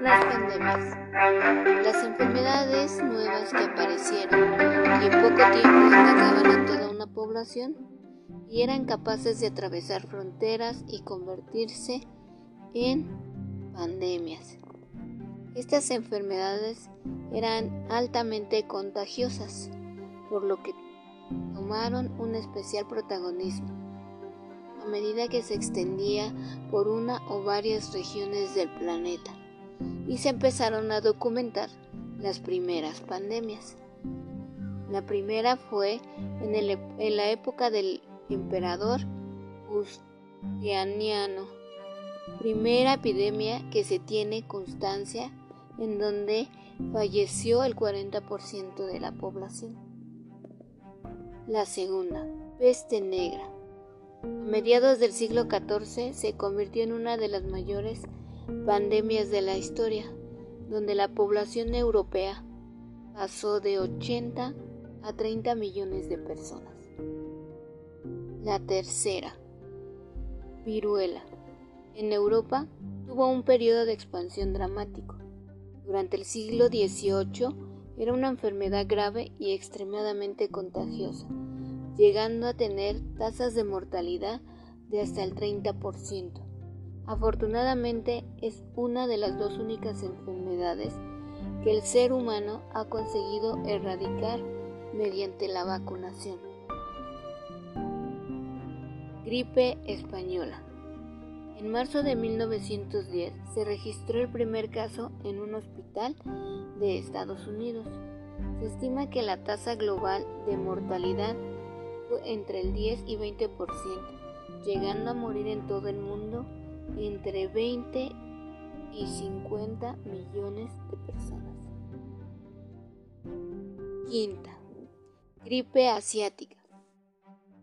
Las pandemias. Las enfermedades nuevas que aparecieron y en poco tiempo atacaban a toda una población y eran capaces de atravesar fronteras y convertirse en pandemias. Estas enfermedades eran altamente contagiosas, por lo que tomaron un especial protagonismo a medida que se extendía por una o varias regiones del planeta y se empezaron a documentar las primeras pandemias. La primera fue en, la época del emperador Justiniano, primera epidemia que se tiene constancia en donde falleció el 40% de la población. La segunda, peste negra. A mediados del siglo XIV se convirtió en una de las mayores pandemias de la historia, donde la población europea pasó de 80 a 30 millones de personas. La tercera, viruela. En Europa tuvo un periodo de expansión dramático. Durante el siglo XVIII era una enfermedad grave y extremadamente contagiosa, llegando a tener tasas de mortalidad de hasta el 30%. Afortunadamente es una de las dos únicas enfermedades que el ser humano ha conseguido erradicar mediante la vacunación. Gripe española. En marzo de 1910 se registró el primer caso en un hospital de Estados Unidos. Se estima que la tasa global de mortalidad entre el 10 y 20%, llegando a morir en todo el mundo entre 20 y 50 millones de personas. Quinta. Gripe asiática.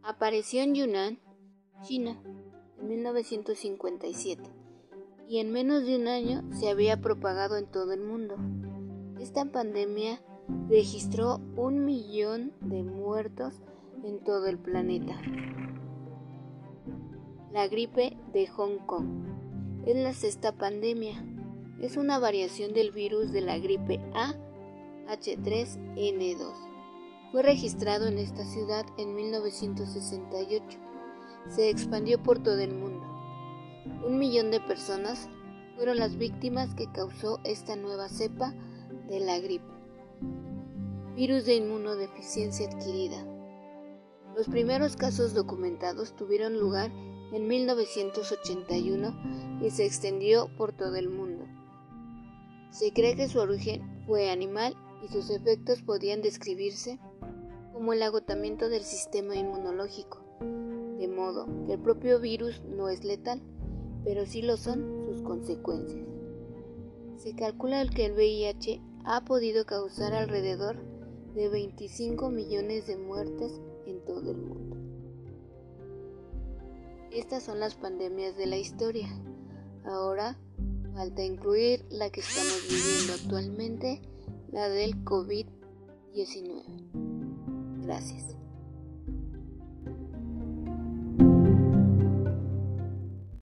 Apareció en Yunnan, China, en 1957 y en menos de un año se había propagado en todo el mundo. Esta pandemia registró un millón de muertos en todo el planeta. La gripe de Hong Kong es la sexta pandemia. Es una variación del virus de la gripe A H3N2. Fue registrado en esta ciudad en 1968 se expandió por todo el mundo. Un millón de personas fueron las víctimas que causó esta nueva cepa de la gripe. Virus de inmunodeficiencia adquirida. Los primeros casos documentados tuvieron lugar en 1981 y se extendió por todo el mundo. Se cree que su origen fue animal y sus efectos podían describirse como el agotamiento del sistema inmunológico, de modo que el propio virus no es letal, pero sí lo son sus consecuencias. Se calcula que el VIH ha podido causar alrededor de 25 millones de muertes en todo el mundo. Estas son las pandemias de la historia. Ahora falta incluir la que estamos viviendo actualmente, la del COVID-19. Gracias.